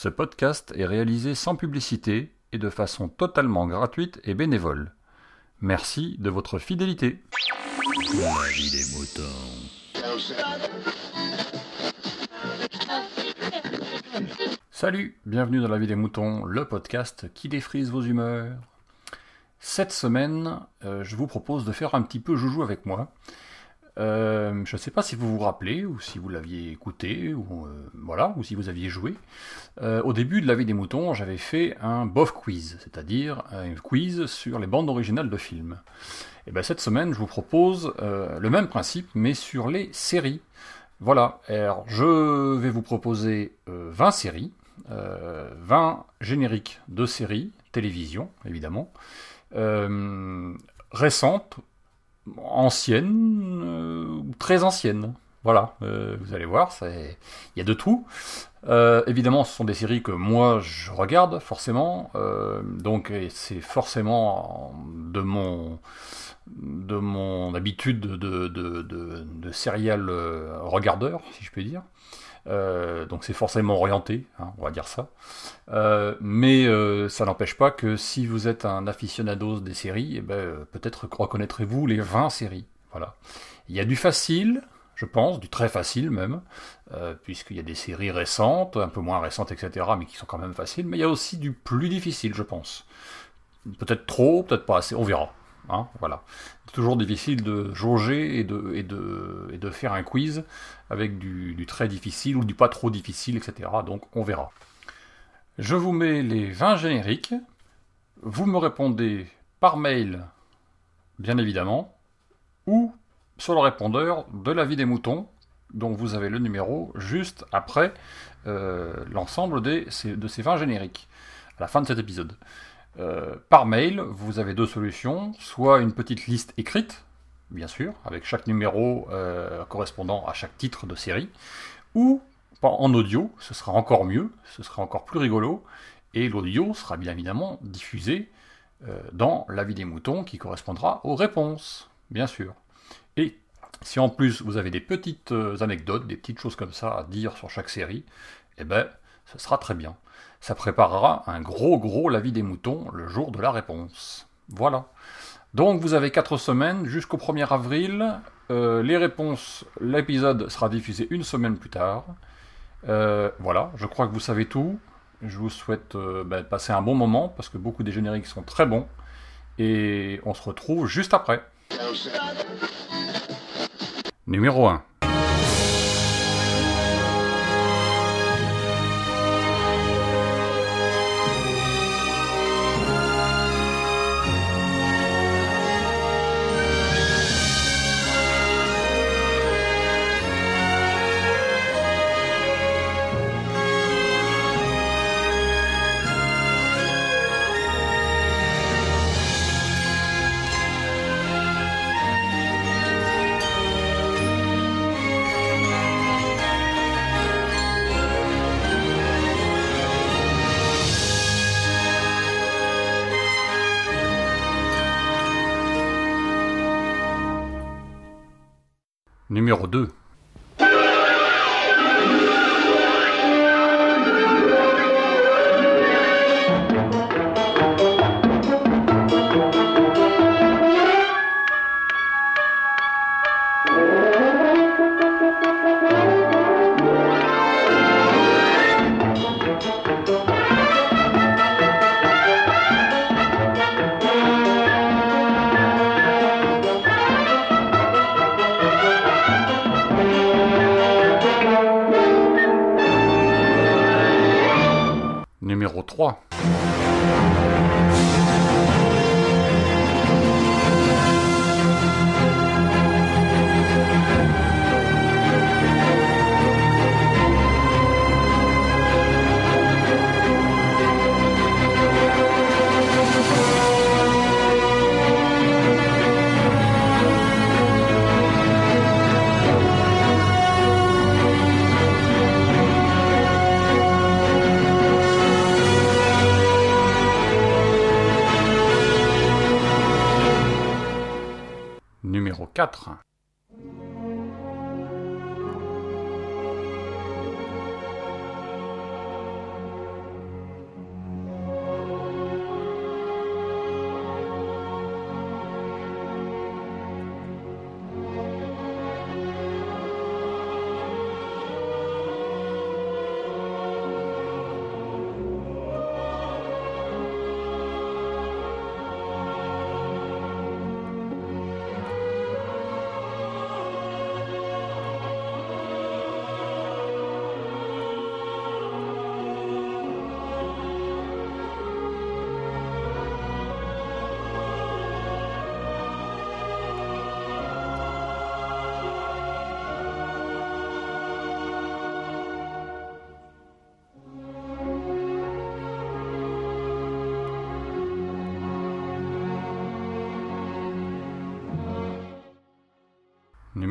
Ce podcast est réalisé sans publicité et de façon totalement gratuite et bénévole. Merci de votre fidélité. La vie des moutons. Salut, bienvenue dans La vie des moutons, le podcast qui défrise vos humeurs. Cette semaine, euh, je vous propose de faire un petit peu joujou avec moi. Euh, je ne sais pas si vous vous rappelez, ou si vous l'aviez écouté, ou euh, voilà, ou si vous aviez joué. Euh, au début de La vie des moutons, j'avais fait un BOF quiz, c'est-à-dire un quiz sur les bandes originales de films. Et bien cette semaine, je vous propose le même principe, mais sur les séries. Voilà, alors je vais vous proposer 20 séries, 20 génériques de séries, télévision évidemment, récentes ancienne, euh, très ancienne. Voilà, euh, vous allez voir, il y a de tout. Euh, évidemment, ce sont des séries que moi je regarde forcément, donc c'est forcément de mon de mon habitude de, de, de, de serial regardeur, si je puis dire. Euh, donc c'est forcément orienté, hein, on va dire ça. Euh, mais euh, ça n'empêche pas que si vous êtes un aficionado des séries, eh ben, peut-être reconnaîtrez-vous les 20 séries. Voilà. Il y a du facile, je pense, du très facile même, puisqu'il y a des séries récentes, un peu moins récentes, etc., mais qui sont quand même faciles. Mais il y a aussi du plus difficile, je pense. Peut-être trop, peut-être pas assez, on verra. Hein, voilà. C'est toujours difficile de jauger et de faire un quiz avec du, très difficile ou du pas trop difficile, etc. Donc on verra. Je vous mets les 20 génériques. Vous me répondez par mail, bien évidemment, ou sur le répondeur de la vie des moutons, dont vous avez le numéro juste après euh, l'ensemble de ces 20 génériques, à la fin de cet épisode. Euh, par mail, vous avez deux solutions, soit une petite liste écrite, bien sûr, avec chaque numéro euh, correspondant à chaque titre de série, ou en audio, ce sera encore mieux, ce sera encore plus rigolo, et l'audio sera bien évidemment diffusé euh, dans La vie des moutons qui correspondra aux réponses, bien sûr. Et si en plus vous avez des petites anecdotes, des petites choses comme ça à dire sur chaque série, eh ben, ce sera très bien ça préparera un gros gros la vie des moutons le jour de la réponse. Voilà. Donc vous avez 4 semaines jusqu'au 1er avril. Euh, les réponses, l'épisode sera diffusé une semaine plus tard. Euh, voilà, je crois que vous savez tout. Je vous souhaite euh, de passer un bon moment parce que beaucoup des génériques sont très bons. Et on se retrouve juste après. Numéro 1. Numéro 2. Numéro 3. Numéro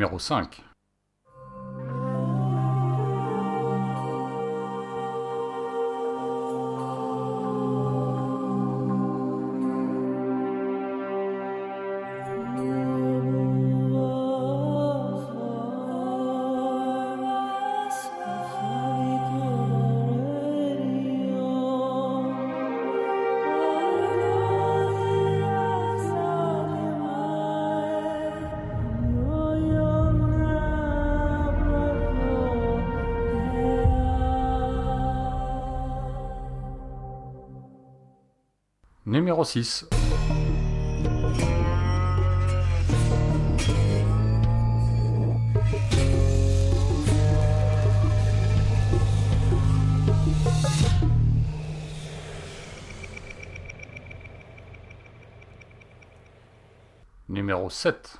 0,5 Numéro 6. Numéro 7.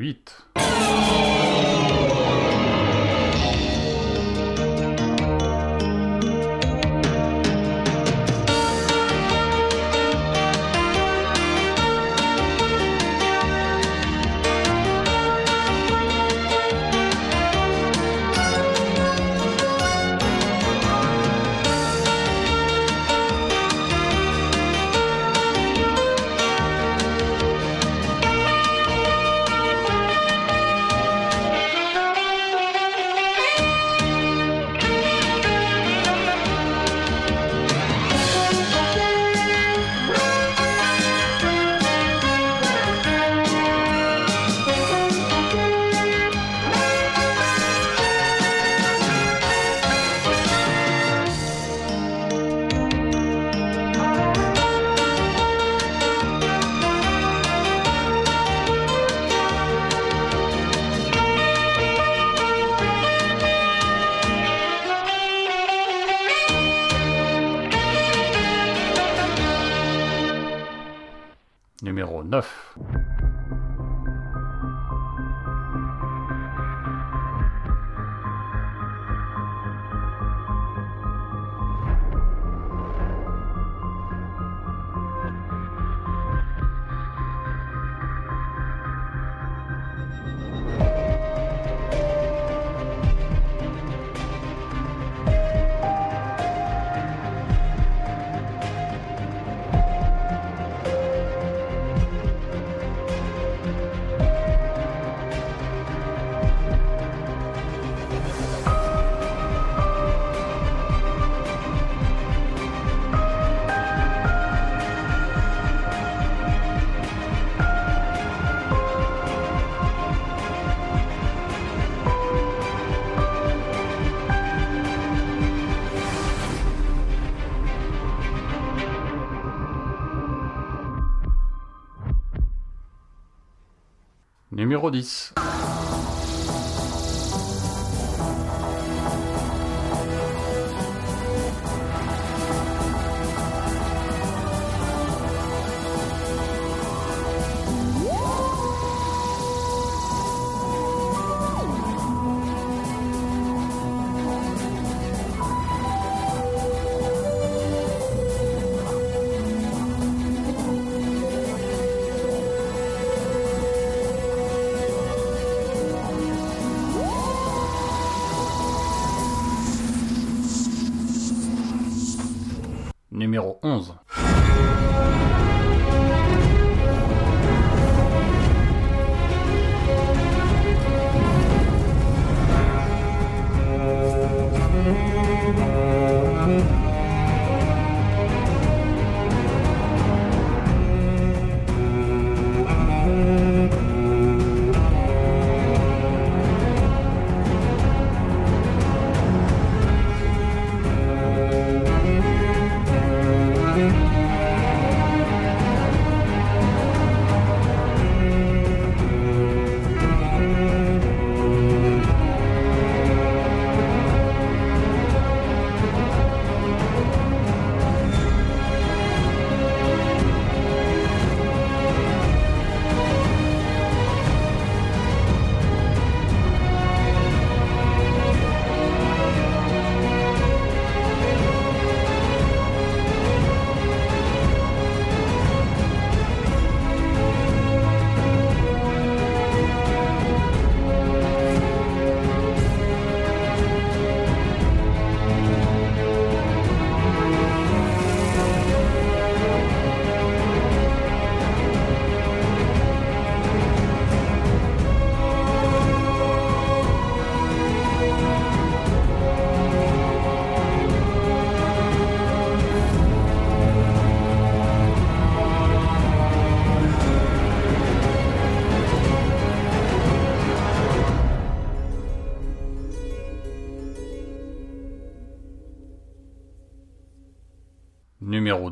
8. 010.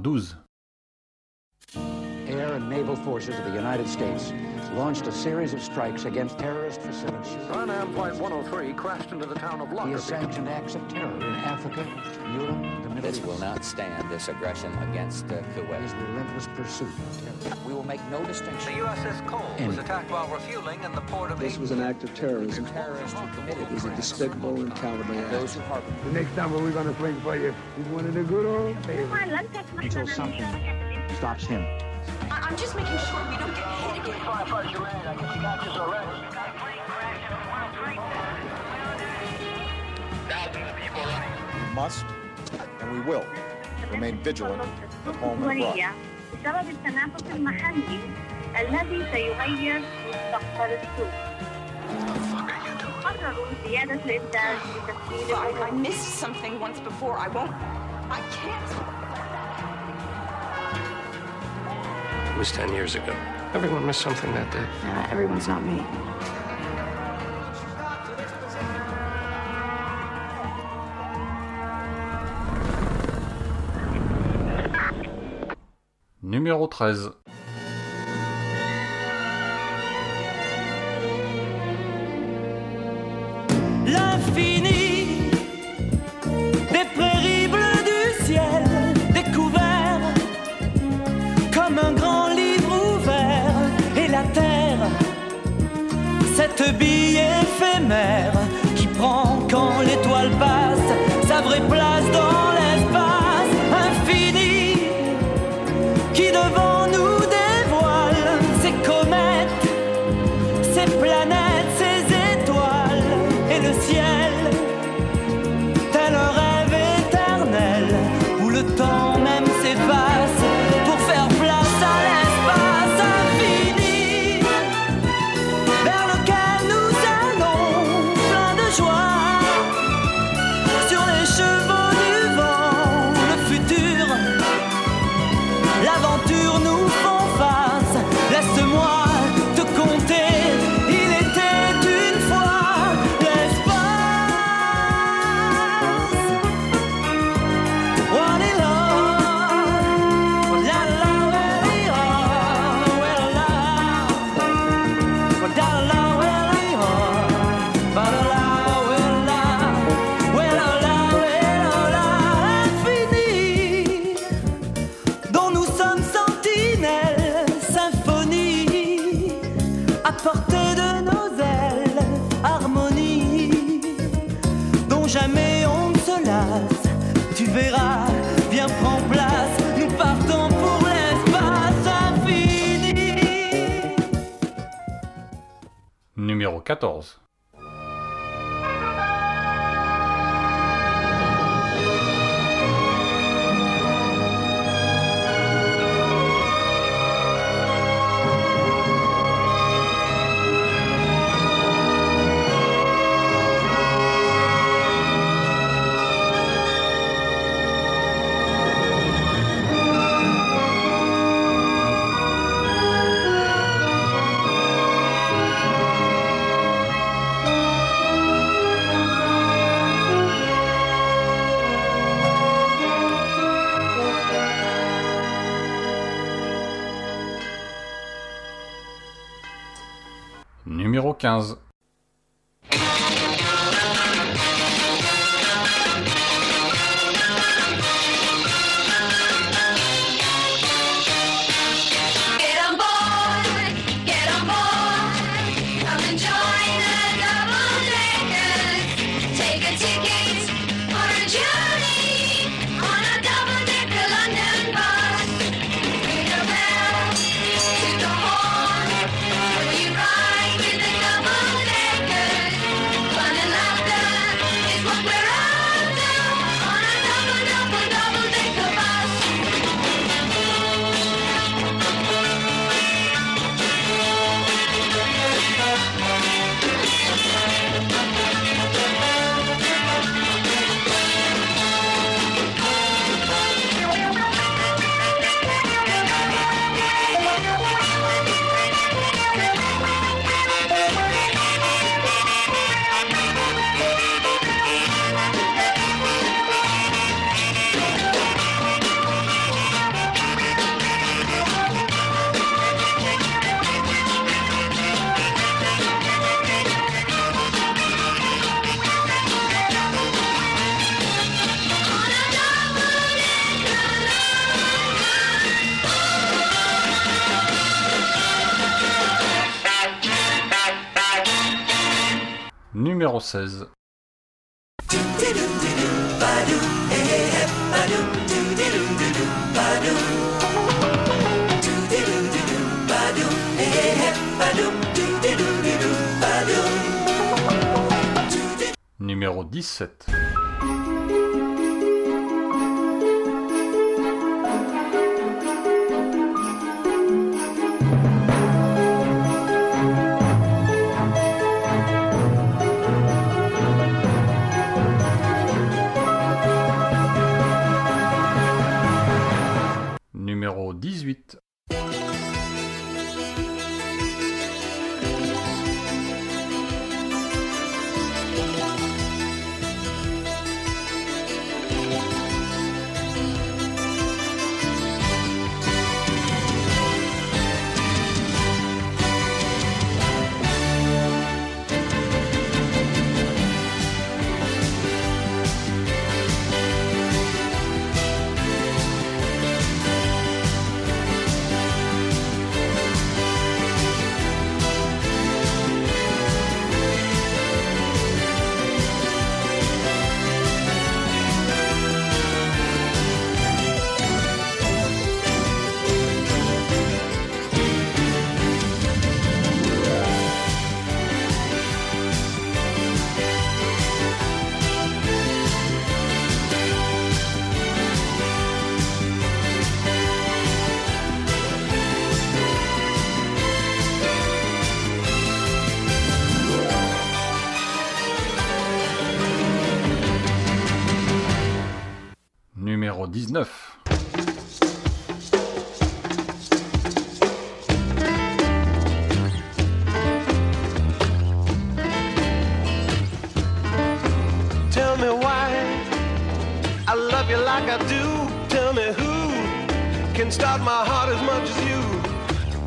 12. Air and naval forces of the United States launched a series of strikes against terrorist facilities. Pan Am Flight 103 crashed into the town of He has sanctioned acts of terror in Africa, Europe, the Middle This East. will not stand, this aggression against uh, His Kuwait. relentless pursuit of terror. We will make no distinction. The USS Cole was attacked while refueling in the port of This was an act of terrorism. Terrorists who committed It was a despicable and cowardly and those act. who harbor The next time we're gonna swing for you is one of the good old days. until something stops him. I'm just making sure we don't get hit again. We must and we will remain vigilant at home and abroad. بسبب التنافس المحلي الذي سيغير مستقبل السوق. قرروا زيادة الإنتاج بتسهيل I, I العمر. missed something once before. I won't. I can't. It was 10 years ago. Everyone missed something that day. everyone's not me. Numéro 13. Cette bille éphémère qui prend quand l'étoile passe sa vraie place dans 14. Numéro 15. 16. Numéro 17. Numéro 19. Tell me why I love you like I do. Tell me who can start my heart as much as you.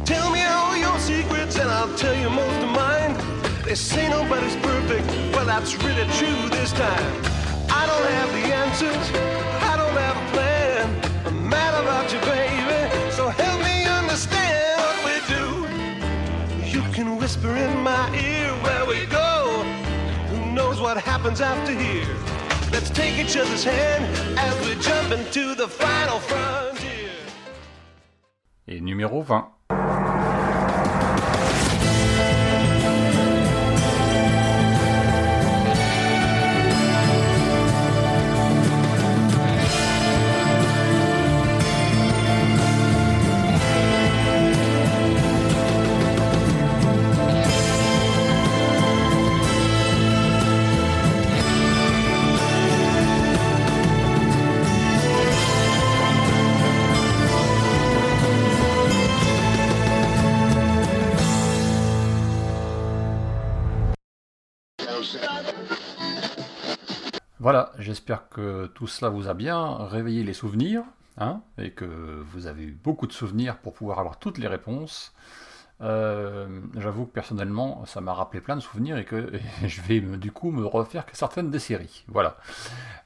Tell me all your secrets and I'll tell you most of mine. They say nobody's perfect. Well, that's really true this time. I don't have the answers. About you, baby. So help me understand what we do. You can whisper in my ear where we go. Who knows what happens after here? Let's take each other's hand as we jump into the final frontier. Et numéro 20. Voilà, j'espère que tout cela vous a bien réveillé les souvenirs, hein, et que vous avez eu beaucoup de souvenirs pour pouvoir avoir toutes les réponses. Euh, J'avoue que personnellement, ça m'a rappelé plein de souvenirs et que je vais du coup me refaire que certaines des séries. Voilà.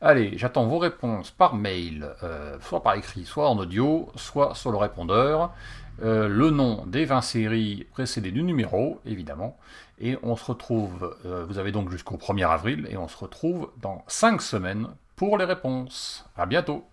Allez, j'attends vos réponses par mail, euh, soit par écrit, soit en audio, soit sur le répondeur. Euh, le nom des 20 séries précédées du numéro, évidemment. Et on se retrouve, euh, vous avez donc jusqu'au 1er avril, et on se retrouve dans 5 semaines pour les réponses. À bientôt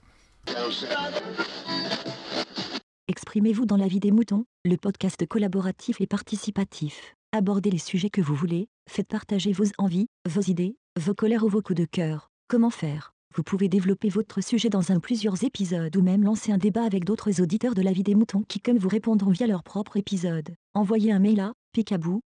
Exprimez-vous dans la vie des moutons, le podcast collaboratif et participatif. Abordez les sujets que vous voulez, faites partager vos envies, vos idées, vos colères ou vos coups de cœur. Comment faire? Vous pouvez développer votre sujet dans un ou plusieurs épisodes ou même lancer un débat avec d'autres auditeurs de la vie des moutons qui comme vous répondront via leur propre épisode. Envoyez un mail à picabou,